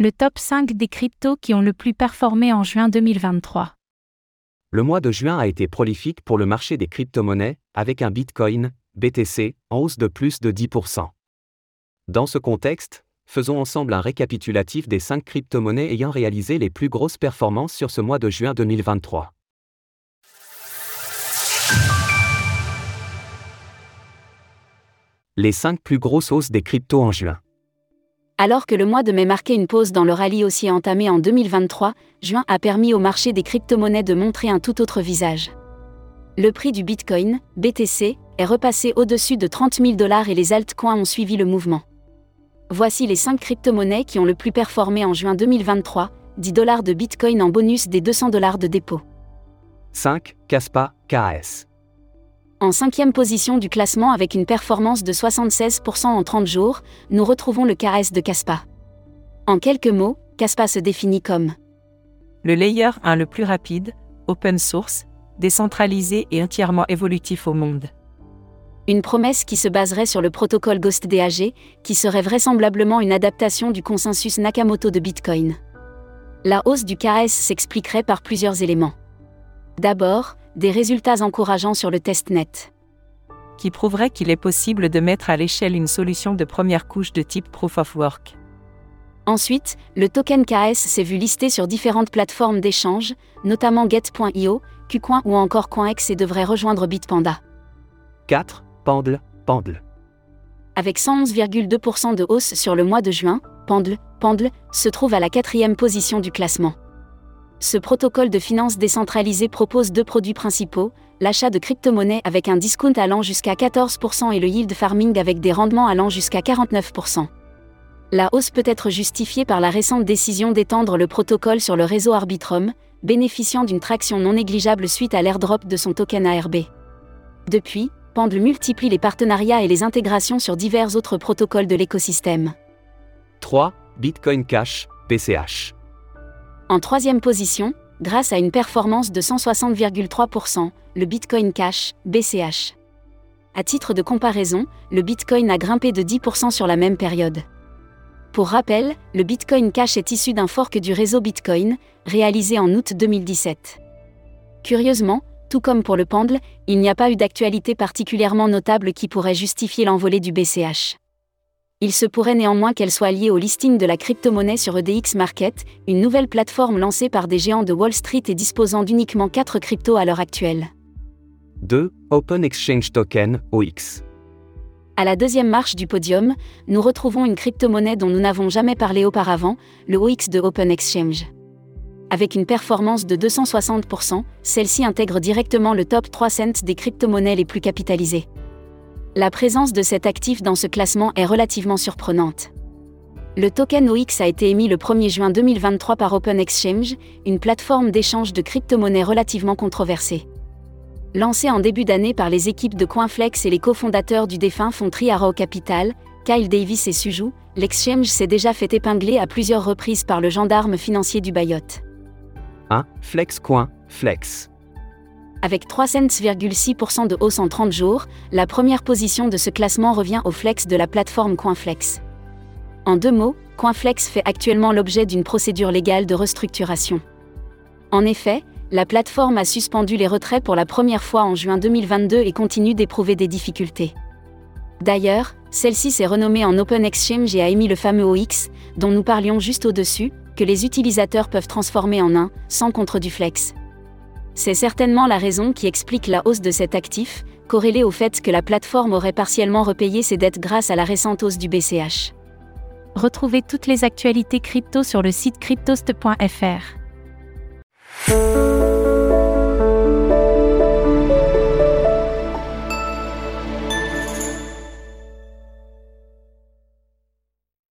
Le top 5 des cryptos qui ont le plus performé en juin 2023. Le mois de juin a été prolifique pour le marché des crypto-monnaies, avec un Bitcoin, BTC, en hausse de plus de 10%. Dans ce contexte, faisons ensemble un récapitulatif des 5 crypto-monnaies ayant réalisé les plus grosses performances sur ce mois de juin 2023. Les 5 plus grosses hausses des cryptos en juin. Alors que le mois de mai marquait une pause dans le rallye aussi entamé en 2023, juin a permis au marché des crypto-monnaies de montrer un tout autre visage. Le prix du Bitcoin, BTC, est repassé au-dessus de 30 000 dollars et les altcoins ont suivi le mouvement. Voici les 5 crypto-monnaies qui ont le plus performé en juin 2023, 10 dollars de Bitcoin en bonus des 200 dollars de dépôt. 5. Caspa, KS. En cinquième position du classement avec une performance de 76% en 30 jours, nous retrouvons le KS de Caspa. En quelques mots, Caspa se définit comme le layer 1 le plus rapide, open source, décentralisé et entièrement évolutif au monde. Une promesse qui se baserait sur le protocole Ghost DAG, qui serait vraisemblablement une adaptation du consensus Nakamoto de Bitcoin. La hausse du KS s'expliquerait par plusieurs éléments. D'abord, des résultats encourageants sur le testnet. Qui prouverait qu'il est possible de mettre à l'échelle une solution de première couche de type Proof of Work. Ensuite, le token KS s'est vu listé sur différentes plateformes d'échange, notamment Get.io, KuCoin ou encore CoinEx et devrait rejoindre Bitpanda. 4. Pendle, Pendle. Avec 111,2% de hausse sur le mois de juin, Pendle, Pendle se trouve à la quatrième position du classement. Ce protocole de finance décentralisée propose deux produits principaux, l'achat de crypto-monnaies avec un discount allant jusqu'à 14% et le yield farming avec des rendements allant jusqu'à 49%. La hausse peut être justifiée par la récente décision d'étendre le protocole sur le réseau Arbitrum, bénéficiant d'une traction non négligeable suite à l'airdrop de son token ARB. Depuis, Pendle multiplie les partenariats et les intégrations sur divers autres protocoles de l'écosystème. 3. Bitcoin Cash, BCH. En troisième position, grâce à une performance de 160,3%, le Bitcoin Cash, BCH. À titre de comparaison, le Bitcoin a grimpé de 10% sur la même période. Pour rappel, le Bitcoin Cash est issu d'un fork du réseau Bitcoin, réalisé en août 2017. Curieusement, tout comme pour le Pendle, il n'y a pas eu d'actualité particulièrement notable qui pourrait justifier l'envolée du BCH. Il se pourrait néanmoins qu'elle soit liée au listing de la crypto-monnaie sur EDX Market, une nouvelle plateforme lancée par des géants de Wall Street et disposant d'uniquement 4 cryptos à l'heure actuelle. 2. Open Exchange Token, OX. À la deuxième marche du podium, nous retrouvons une crypto-monnaie dont nous n'avons jamais parlé auparavant, le OX de Open Exchange. Avec une performance de 260%, celle-ci intègre directement le top 3 cents des crypto-monnaies les plus capitalisées. La présence de cet actif dans ce classement est relativement surprenante. Le token OX a été émis le 1er juin 2023 par Open Exchange, une plateforme d'échange de crypto-monnaies relativement controversée. Lancé en début d'année par les équipes de Coinflex et les cofondateurs du défunt fonds Triaro Capital, Kyle Davis et Suju, l'exchange s'est déjà fait épingler à plusieurs reprises par le gendarme financier du Bayot. 1. Flexcoin, Flex. Avec 3,6% de hausse en 30 jours, la première position de ce classement revient au flex de la plateforme Coinflex. En deux mots, Coinflex fait actuellement l'objet d'une procédure légale de restructuration. En effet, la plateforme a suspendu les retraits pour la première fois en juin 2022 et continue d'éprouver des difficultés. D'ailleurs, celle-ci s'est renommée en Open Exchange et a émis le fameux OX, dont nous parlions juste au-dessus, que les utilisateurs peuvent transformer en un, sans contre du flex. C'est certainement la raison qui explique la hausse de cet actif, corrélée au fait que la plateforme aurait partiellement repayé ses dettes grâce à la récente hausse du BCH. Retrouvez toutes les actualités crypto sur le site cryptost.fr.